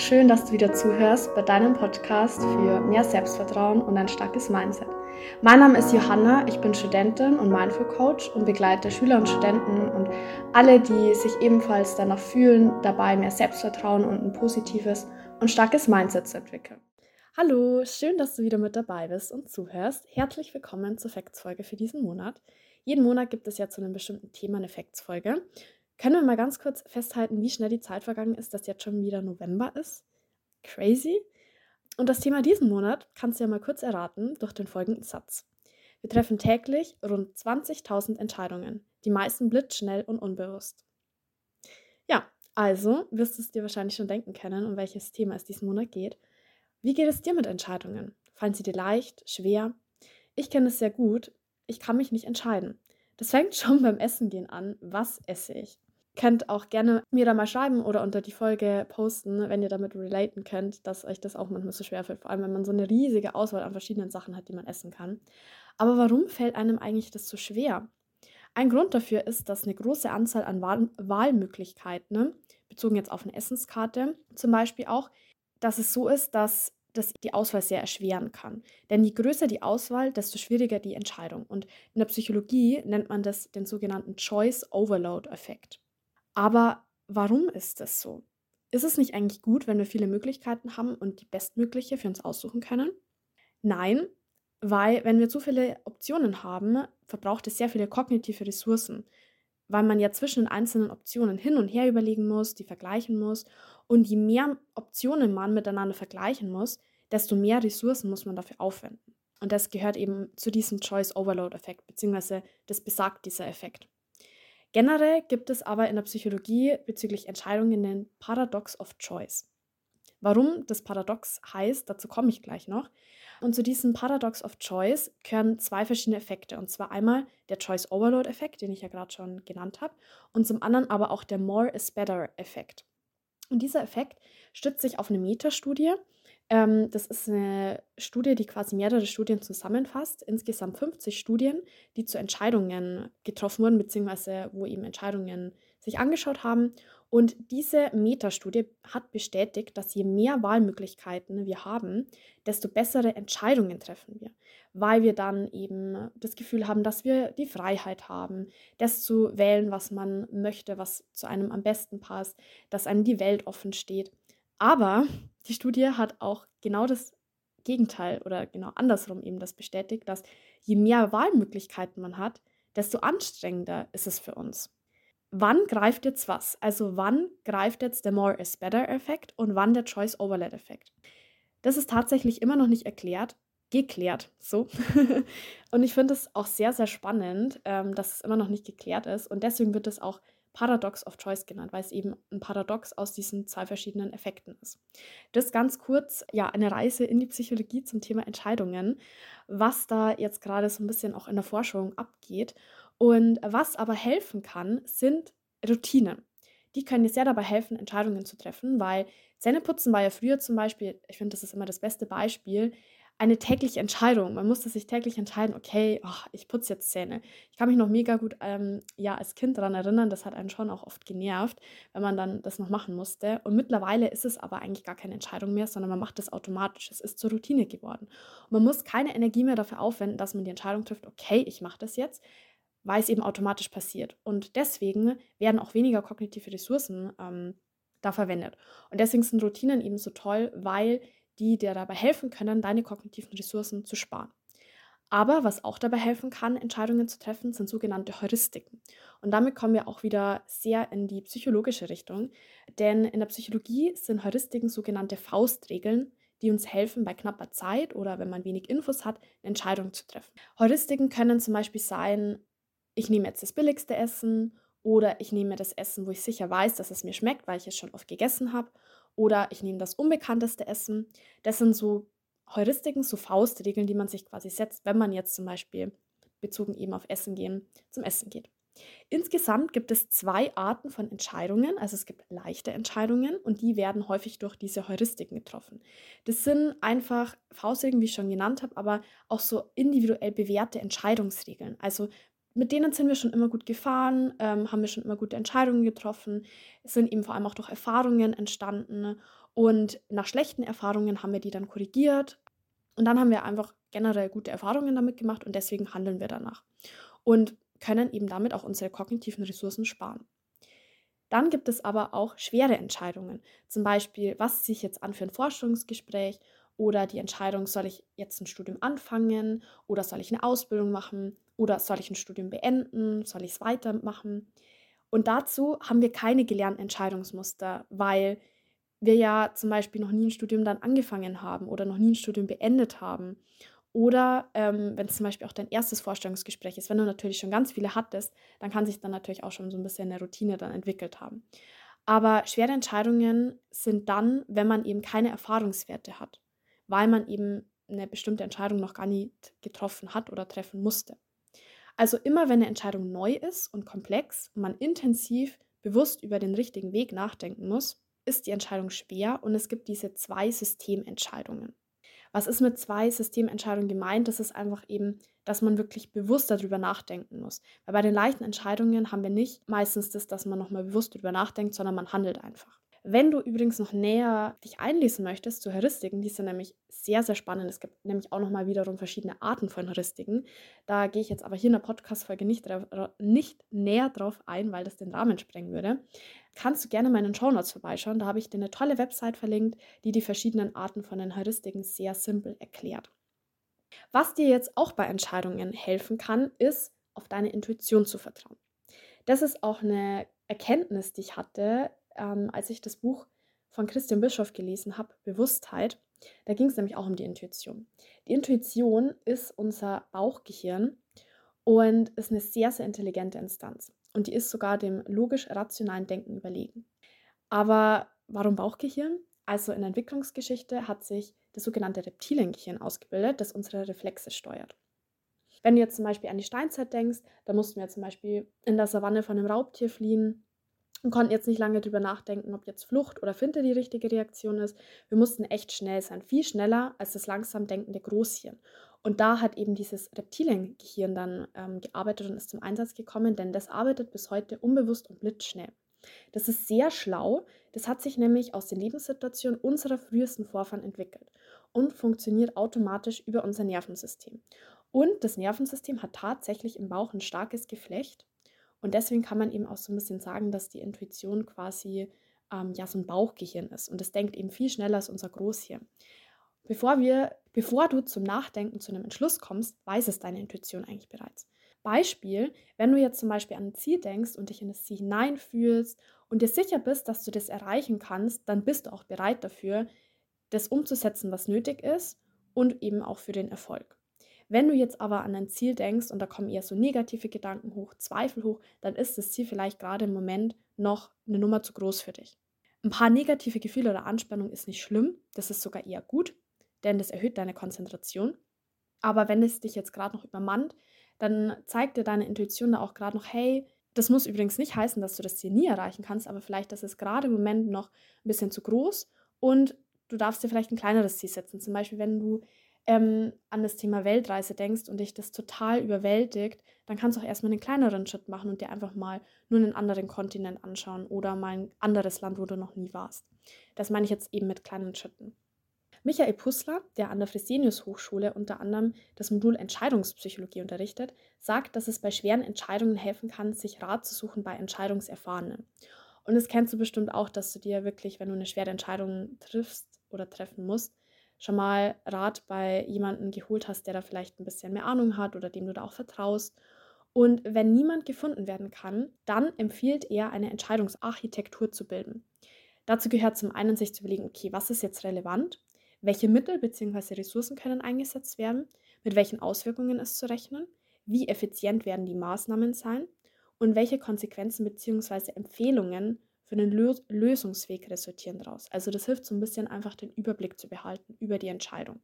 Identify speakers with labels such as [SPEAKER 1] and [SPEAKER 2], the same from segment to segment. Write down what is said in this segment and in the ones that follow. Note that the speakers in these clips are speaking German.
[SPEAKER 1] schön, dass du wieder zuhörst bei deinem Podcast für mehr Selbstvertrauen und ein starkes Mindset. Mein Name ist Johanna, ich bin Studentin und Mindful Coach und begleite Schüler und Studenten und alle, die sich ebenfalls danach fühlen, dabei mehr Selbstvertrauen und ein positives und starkes Mindset zu entwickeln. Hallo, schön, dass du wieder mit dabei bist und zuhörst. Herzlich willkommen zur Facts-Folge für diesen Monat. Jeden Monat gibt es ja zu einem bestimmten Thema eine Facts-Folge. Können wir mal ganz kurz festhalten, wie schnell die Zeit vergangen ist, dass jetzt schon wieder November ist? Crazy. Und das Thema diesen Monat kannst du ja mal kurz erraten durch den folgenden Satz. Wir treffen täglich rund 20.000 Entscheidungen, die meisten blitzschnell und unbewusst. Ja, also wirst du es dir wahrscheinlich schon denken können, um welches Thema es diesen Monat geht. Wie geht es dir mit Entscheidungen? Fallen sie dir leicht, schwer? Ich kenne es sehr gut. Ich kann mich nicht entscheiden. Das fängt schon beim Essen gehen an. Was esse ich? Könnt auch gerne mir da mal schreiben oder unter die Folge posten, wenn ihr damit relaten könnt, dass euch das auch manchmal so schwer fällt. Vor allem, wenn man so eine riesige Auswahl an verschiedenen Sachen hat, die man essen kann. Aber warum fällt einem eigentlich das so schwer? Ein Grund dafür ist, dass eine große Anzahl an Wahl Wahlmöglichkeiten, ne, bezogen jetzt auf eine Essenskarte zum Beispiel auch, dass es so ist, dass das die Auswahl sehr erschweren kann. Denn je größer die Auswahl, desto schwieriger die Entscheidung. Und in der Psychologie nennt man das den sogenannten Choice Overload Effekt. Aber warum ist das so? Ist es nicht eigentlich gut, wenn wir viele Möglichkeiten haben und die bestmögliche für uns aussuchen können? Nein, weil wenn wir zu viele Optionen haben, verbraucht es sehr viele kognitive Ressourcen, weil man ja zwischen den einzelnen Optionen hin und her überlegen muss, die vergleichen muss. Und je mehr Optionen man miteinander vergleichen muss, desto mehr Ressourcen muss man dafür aufwenden. Und das gehört eben zu diesem Choice Overload Effekt, beziehungsweise das besagt dieser Effekt. Generell gibt es aber in der Psychologie bezüglich Entscheidungen den Paradox of Choice. Warum das Paradox heißt, dazu komme ich gleich noch. Und zu diesem Paradox of Choice gehören zwei verschiedene Effekte. Und zwar einmal der Choice Overload Effekt, den ich ja gerade schon genannt habe, und zum anderen aber auch der More is Better Effekt. Und dieser Effekt stützt sich auf eine Metastudie, ähm, das ist eine Studie, die quasi mehrere Studien zusammenfasst. Insgesamt 50 Studien, die zu Entscheidungen getroffen wurden, beziehungsweise wo eben Entscheidungen sich angeschaut haben. Und diese Metastudie hat bestätigt, dass je mehr Wahlmöglichkeiten wir haben, desto bessere Entscheidungen treffen wir, weil wir dann eben das Gefühl haben, dass wir die Freiheit haben, das zu wählen, was man möchte, was zu einem am besten passt, dass einem die Welt offen steht. Aber die Studie hat auch genau das Gegenteil oder genau andersrum eben das bestätigt, dass je mehr Wahlmöglichkeiten man hat, desto anstrengender ist es für uns. Wann greift jetzt was? Also wann greift jetzt der More is Better Effekt und wann der Choice Overload Effekt? Das ist tatsächlich immer noch nicht erklärt, geklärt, so. und ich finde es auch sehr, sehr spannend, ähm, dass es immer noch nicht geklärt ist und deswegen wird es auch Paradox of Choice genannt, weil es eben ein Paradox aus diesen zwei verschiedenen Effekten ist. Das ganz kurz, ja, eine Reise in die Psychologie zum Thema Entscheidungen, was da jetzt gerade so ein bisschen auch in der Forschung abgeht. Und was aber helfen kann, sind Routinen. Die können dir sehr dabei helfen, Entscheidungen zu treffen, weil Zähneputzen war ja früher zum Beispiel, ich finde, das ist immer das beste Beispiel, eine tägliche Entscheidung. Man musste sich täglich entscheiden, okay, oh, ich putze jetzt Zähne. Ich kann mich noch mega gut ähm, ja, als Kind daran erinnern, das hat einen schon auch oft genervt, wenn man dann das noch machen musste. Und mittlerweile ist es aber eigentlich gar keine Entscheidung mehr, sondern man macht das automatisch. Es ist zur Routine geworden. Und man muss keine Energie mehr dafür aufwenden, dass man die Entscheidung trifft, okay, ich mache das jetzt, weil es eben automatisch passiert. Und deswegen werden auch weniger kognitive Ressourcen ähm, da verwendet. Und deswegen sind Routinen eben so toll, weil die dir dabei helfen können, deine kognitiven Ressourcen zu sparen. Aber was auch dabei helfen kann, Entscheidungen zu treffen, sind sogenannte Heuristiken. Und damit kommen wir auch wieder sehr in die psychologische Richtung. Denn in der Psychologie sind Heuristiken sogenannte Faustregeln, die uns helfen, bei knapper Zeit oder wenn man wenig Infos hat, eine Entscheidung zu treffen. Heuristiken können zum Beispiel sein, ich nehme jetzt das billigste Essen oder ich nehme das Essen, wo ich sicher weiß, dass es mir schmeckt, weil ich es schon oft gegessen habe oder ich nehme das unbekannteste Essen. Das sind so Heuristiken, so Faustregeln, die man sich quasi setzt, wenn man jetzt zum Beispiel bezogen eben auf Essen gehen, zum Essen geht. Insgesamt gibt es zwei Arten von Entscheidungen. Also es gibt leichte Entscheidungen und die werden häufig durch diese Heuristiken getroffen. Das sind einfach Faustregeln, wie ich schon genannt habe, aber auch so individuell bewährte Entscheidungsregeln. Also mit denen sind wir schon immer gut gefahren, ähm, haben wir schon immer gute Entscheidungen getroffen, sind eben vor allem auch durch Erfahrungen entstanden. Und nach schlechten Erfahrungen haben wir die dann korrigiert. Und dann haben wir einfach generell gute Erfahrungen damit gemacht und deswegen handeln wir danach. Und können eben damit auch unsere kognitiven Ressourcen sparen. Dann gibt es aber auch schwere Entscheidungen. Zum Beispiel, was ziehe ich jetzt an für ein Forschungsgespräch oder die Entscheidung, soll ich jetzt ein Studium anfangen oder soll ich eine Ausbildung machen oder soll ich ein Studium beenden, soll ich es weitermachen. Und dazu haben wir keine gelernten Entscheidungsmuster, weil wir ja zum Beispiel noch nie ein Studium dann angefangen haben oder noch nie ein Studium beendet haben. Oder ähm, wenn es zum Beispiel auch dein erstes Vorstellungsgespräch ist, wenn du natürlich schon ganz viele hattest, dann kann sich dann natürlich auch schon so ein bisschen eine Routine dann entwickelt haben. Aber schwere Entscheidungen sind dann, wenn man eben keine Erfahrungswerte hat, weil man eben eine bestimmte Entscheidung noch gar nicht getroffen hat oder treffen musste. Also immer wenn eine Entscheidung neu ist und komplex und man intensiv bewusst über den richtigen Weg nachdenken muss, ist die Entscheidung schwer und es gibt diese zwei Systementscheidungen. Was ist mit zwei Systementscheidungen gemeint? Das ist einfach eben, dass man wirklich bewusst darüber nachdenken muss. Weil bei den leichten Entscheidungen haben wir nicht meistens das, dass man nochmal bewusst darüber nachdenkt, sondern man handelt einfach. Wenn du übrigens noch näher dich einlesen möchtest zu Heuristiken, die sind nämlich sehr, sehr spannend. Es gibt nämlich auch nochmal wiederum verschiedene Arten von Heuristiken. Da gehe ich jetzt aber hier in der Podcast-Folge nicht, nicht näher drauf ein, weil das den Rahmen sprengen würde. Kannst du gerne in meinen Shownotes vorbeischauen. Da habe ich dir eine tolle Website verlinkt, die die verschiedenen Arten von den Heuristiken sehr simpel erklärt. Was dir jetzt auch bei Entscheidungen helfen kann, ist, auf deine Intuition zu vertrauen. Das ist auch eine Erkenntnis, die ich hatte ähm, als ich das Buch von Christian Bischoff gelesen habe, Bewusstheit. Da ging es nämlich auch um die Intuition. Die Intuition ist unser Bauchgehirn und ist eine sehr, sehr intelligente Instanz. Und die ist sogar dem logisch-rationalen Denken überlegen. Aber warum Bauchgehirn? Also in der Entwicklungsgeschichte hat sich das sogenannte Reptiliengehirn ausgebildet, das unsere Reflexe steuert. Wenn du jetzt zum Beispiel an die Steinzeit denkst, da mussten wir zum Beispiel in der Savanne von einem Raubtier fliehen und konnten jetzt nicht lange drüber nachdenken, ob jetzt Flucht oder Finte die richtige Reaktion ist. Wir mussten echt schnell sein, viel schneller als das langsam denkende Großhirn. Und da hat eben dieses Reptiliengehirn dann ähm, gearbeitet und ist zum Einsatz gekommen, denn das arbeitet bis heute unbewusst und blitzschnell. Das ist sehr schlau. Das hat sich nämlich aus den Lebenssituationen unserer frühesten Vorfahren entwickelt und funktioniert automatisch über unser Nervensystem. Und das Nervensystem hat tatsächlich im Bauch ein starkes Geflecht und deswegen kann man eben auch so ein bisschen sagen, dass die Intuition quasi ähm, ja so ein Bauchgehirn ist. Und es denkt eben viel schneller als unser Großhirn. Bevor, wir, bevor du zum Nachdenken zu einem Entschluss kommst, weiß es deine Intuition eigentlich bereits. Beispiel, wenn du jetzt zum Beispiel an ein Ziel denkst und dich in das Ziel hineinfühlst und dir sicher bist, dass du das erreichen kannst, dann bist du auch bereit dafür, das umzusetzen, was nötig ist und eben auch für den Erfolg. Wenn du jetzt aber an ein Ziel denkst und da kommen eher so negative Gedanken hoch, Zweifel hoch, dann ist das Ziel vielleicht gerade im Moment noch eine Nummer zu groß für dich. Ein paar negative Gefühle oder Anspannung ist nicht schlimm, das ist sogar eher gut, denn das erhöht deine Konzentration. Aber wenn es dich jetzt gerade noch übermannt, dann zeigt dir deine Intuition da auch gerade noch, hey, das muss übrigens nicht heißen, dass du das Ziel nie erreichen kannst, aber vielleicht, ist gerade im Moment noch ein bisschen zu groß und du darfst dir vielleicht ein kleineres Ziel setzen. Zum Beispiel, wenn du ähm, an das Thema Weltreise denkst und dich das total überwältigt, dann kannst du auch erstmal einen kleineren Schritt machen und dir einfach mal nur einen anderen Kontinent anschauen oder mal ein anderes Land, wo du noch nie warst. Das meine ich jetzt eben mit kleinen Schritten. Michael Pussler, der an der Fresenius Hochschule unter anderem das Modul Entscheidungspsychologie unterrichtet, sagt, dass es bei schweren Entscheidungen helfen kann, sich Rat zu suchen bei Entscheidungserfahrenen. Und das kennst du bestimmt auch, dass du dir wirklich, wenn du eine schwere Entscheidung triffst oder treffen musst, schon mal Rat bei jemandem geholt hast, der da vielleicht ein bisschen mehr Ahnung hat oder dem du da auch vertraust. Und wenn niemand gefunden werden kann, dann empfiehlt er, eine Entscheidungsarchitektur zu bilden. Dazu gehört zum einen, sich zu überlegen, okay, was ist jetzt relevant? Welche Mittel bzw. Ressourcen können eingesetzt werden? Mit welchen Auswirkungen ist zu rechnen? Wie effizient werden die Maßnahmen sein? Und welche Konsequenzen bzw. Empfehlungen für einen Lös Lösungsweg resultieren daraus. Also das hilft so ein bisschen einfach den Überblick zu behalten über die Entscheidung.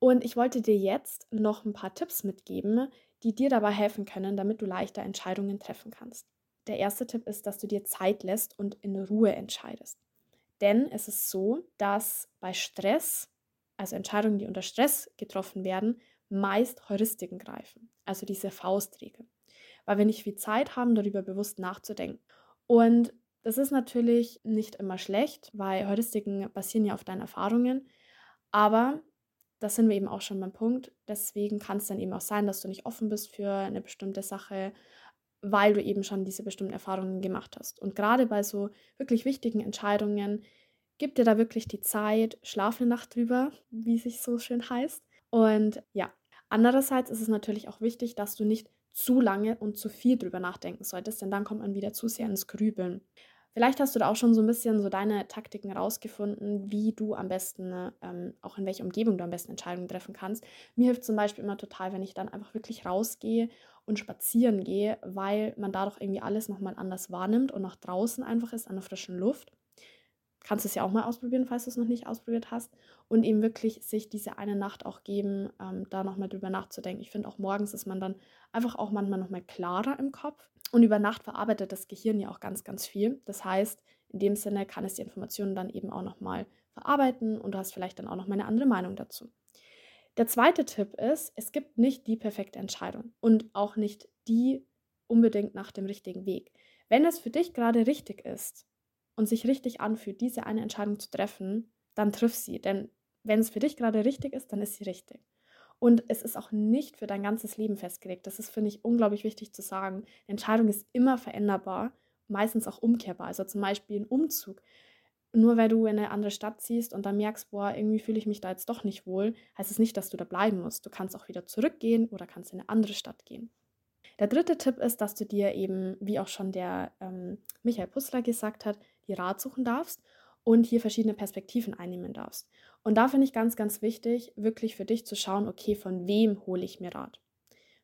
[SPEAKER 1] Und ich wollte dir jetzt noch ein paar Tipps mitgeben, die dir dabei helfen können, damit du leichter Entscheidungen treffen kannst. Der erste Tipp ist, dass du dir Zeit lässt und in Ruhe entscheidest. Denn es ist so, dass bei Stress, also Entscheidungen, die unter Stress getroffen werden, meist Heuristiken greifen, also diese Faustregel, weil wir nicht viel Zeit haben, darüber bewusst nachzudenken. Und Das ist natürlich nicht immer schlecht, weil Heuristiken basieren ja auf deinen Erfahrungen. Aber das sind wir eben auch schon beim Punkt. Deswegen kann es dann eben auch sein, dass du nicht offen bist für eine bestimmte Sache, weil du eben schon diese bestimmten Erfahrungen gemacht hast. Und gerade bei so wirklich wichtigen Entscheidungen, gib dir da wirklich die Zeit, schlaf eine Nacht drüber, wie es sich so schön heißt. Und ja, andererseits ist es natürlich auch wichtig, dass du nicht zu lange und zu viel drüber nachdenken solltest, denn dann kommt man wieder zu sehr ins Grübeln. Vielleicht hast du da auch schon so ein bisschen so deine Taktiken rausgefunden, wie du am besten, ähm, auch in welcher Umgebung du am besten Entscheidungen treffen kannst. Mir hilft zum Beispiel immer total, wenn ich dann einfach wirklich rausgehe und spazieren gehe, weil man dadurch irgendwie alles nochmal anders wahrnimmt und nach draußen einfach ist, an der frischen Luft kannst es ja auch mal ausprobieren, falls du es noch nicht ausprobiert hast. Und eben wirklich sich diese eine Nacht auch geben, ähm, da nochmal drüber nachzudenken. Ich finde auch morgens ist man dann einfach auch manchmal nochmal klarer im Kopf. Und über Nacht verarbeitet das Gehirn ja auch ganz, ganz viel. Das heißt, in dem Sinne kann es die Informationen dann eben auch nochmal verarbeiten und du hast vielleicht dann auch nochmal eine andere Meinung dazu. Der zweite Tipp ist, es gibt nicht die perfekte Entscheidung und auch nicht die unbedingt nach dem richtigen Weg. Wenn es für dich gerade richtig ist, und sich richtig anfühlt, diese eine Entscheidung zu treffen, dann triff sie. Denn wenn es für dich gerade richtig ist, dann ist sie richtig. Und es ist auch nicht für dein ganzes Leben festgelegt. Das ist, finde ich, unglaublich wichtig zu sagen. Eine Entscheidung ist immer veränderbar, meistens auch umkehrbar. Also zum Beispiel ein Umzug. Nur weil du in eine andere Stadt ziehst und dann merkst, boah, irgendwie fühle ich mich da jetzt doch nicht wohl, heißt es nicht, dass du da bleiben musst. Du kannst auch wieder zurückgehen oder kannst in eine andere Stadt gehen. Der dritte Tipp ist, dass du dir eben, wie auch schon der ähm, Michael Pussler gesagt hat, die Rat suchen darfst und hier verschiedene Perspektiven einnehmen darfst. Und da finde ich ganz, ganz wichtig, wirklich für dich zu schauen, okay, von wem hole ich mir Rat?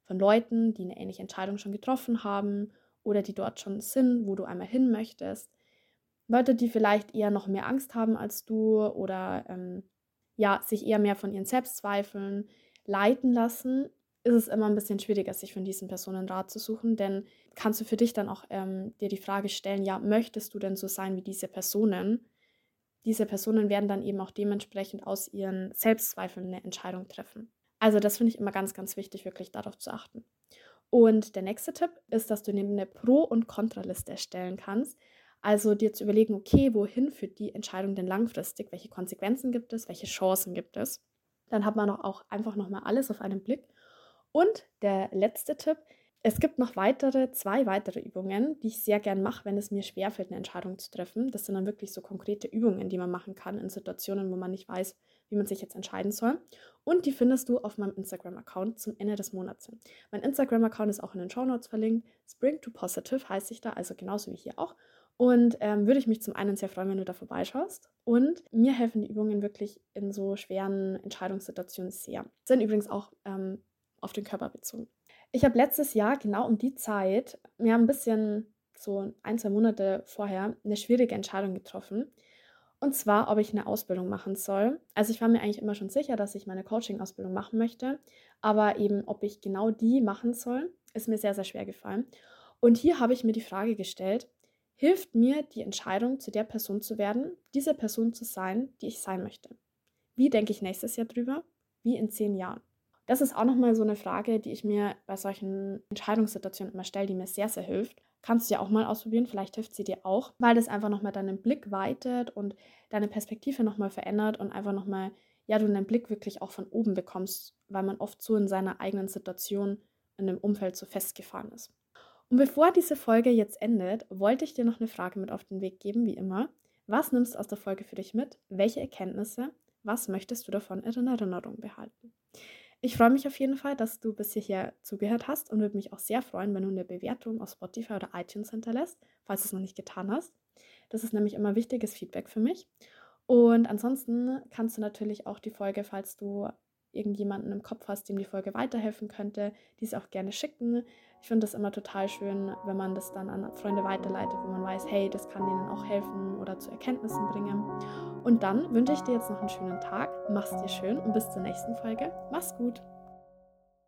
[SPEAKER 1] Von Leuten, die eine ähnliche Entscheidung schon getroffen haben oder die dort schon sind, wo du einmal hin möchtest. Leute, die vielleicht eher noch mehr Angst haben als du oder ähm, ja, sich eher mehr von ihren Selbstzweifeln leiten lassen, ist es immer ein bisschen schwieriger, sich von diesen Personen Rat zu suchen, denn kannst du für dich dann auch ähm, dir die Frage stellen, ja, möchtest du denn so sein wie diese Personen? Diese Personen werden dann eben auch dementsprechend aus ihren Selbstzweifeln eine Entscheidung treffen. Also das finde ich immer ganz, ganz wichtig, wirklich darauf zu achten. Und der nächste Tipp ist, dass du eine Pro- und Kontraliste erstellen kannst. Also dir zu überlegen, okay, wohin führt die Entscheidung denn langfristig? Welche Konsequenzen gibt es? Welche Chancen gibt es? Dann hat man auch einfach nochmal alles auf einen Blick und der letzte Tipp, es gibt noch weitere, zwei weitere Übungen, die ich sehr gern mache, wenn es mir schwerfällt, eine Entscheidung zu treffen. Das sind dann wirklich so konkrete Übungen, die man machen kann in Situationen, wo man nicht weiß, wie man sich jetzt entscheiden soll. Und die findest du auf meinem Instagram-Account zum Ende des Monats hin. Mein Instagram-Account ist auch in den Show Notes verlinkt. Spring to Positive heißt sich da, also genauso wie hier auch. Und ähm, würde ich mich zum einen sehr freuen, wenn du da vorbeischaust. Und mir helfen die Übungen wirklich in so schweren Entscheidungssituationen sehr. Sind übrigens auch ähm, auf den Körper bezogen. Ich habe letztes Jahr genau um die Zeit, mir ein bisschen so ein, zwei Monate vorher, eine schwierige Entscheidung getroffen. Und zwar, ob ich eine Ausbildung machen soll. Also ich war mir eigentlich immer schon sicher, dass ich meine Coaching-Ausbildung machen möchte. Aber eben, ob ich genau die machen soll, ist mir sehr, sehr schwer gefallen. Und hier habe ich mir die Frage gestellt, hilft mir die Entscheidung, zu der Person zu werden, diese Person zu sein, die ich sein möchte? Wie denke ich nächstes Jahr drüber? Wie in zehn Jahren? Das ist auch nochmal so eine Frage, die ich mir bei solchen Entscheidungssituationen immer stelle, die mir sehr, sehr hilft. Kannst du ja auch mal ausprobieren, vielleicht hilft sie dir auch, weil das einfach nochmal deinen Blick weitet und deine Perspektive nochmal verändert und einfach nochmal, ja, du deinen Blick wirklich auch von oben bekommst, weil man oft so in seiner eigenen Situation in dem Umfeld so festgefahren ist. Und bevor diese Folge jetzt endet, wollte ich dir noch eine Frage mit auf den Weg geben, wie immer. Was nimmst du aus der Folge für dich mit? Welche Erkenntnisse? Was möchtest du davon in Erinnerung behalten? Ich freue mich auf jeden Fall, dass du bis hierher zugehört hast und würde mich auch sehr freuen, wenn du eine Bewertung auf Spotify oder iTunes hinterlässt, falls du es noch nicht getan hast. Das ist nämlich immer wichtiges Feedback für mich. Und ansonsten kannst du natürlich auch die Folge, falls du irgendjemanden im Kopf hast, dem die Folge weiterhelfen könnte, diese auch gerne schicken. Ich finde das immer total schön, wenn man das dann an Freunde weiterleitet, wo man weiß, hey, das kann denen auch helfen oder zu Erkenntnissen bringen. Und dann wünsche ich dir jetzt noch einen schönen Tag, mach's dir schön und bis zur nächsten Folge. Mach's gut!